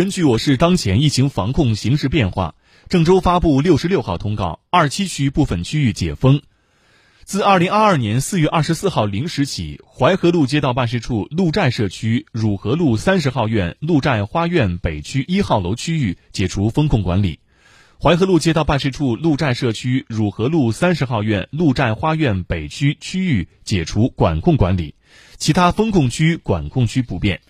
根据我市当前疫情防控形势变化，郑州发布六十六号通告，二七区部分区域解封。自二零二二年四月二十四号零时起，淮河路街道办事处鹿寨社区汝河路三十号院鹿寨花苑北区一号楼区域解除风控管理。淮河路街道办事处鹿寨社区汝河路三十号院鹿寨花苑北区区域解除管控管理，其他封控区管控区不变。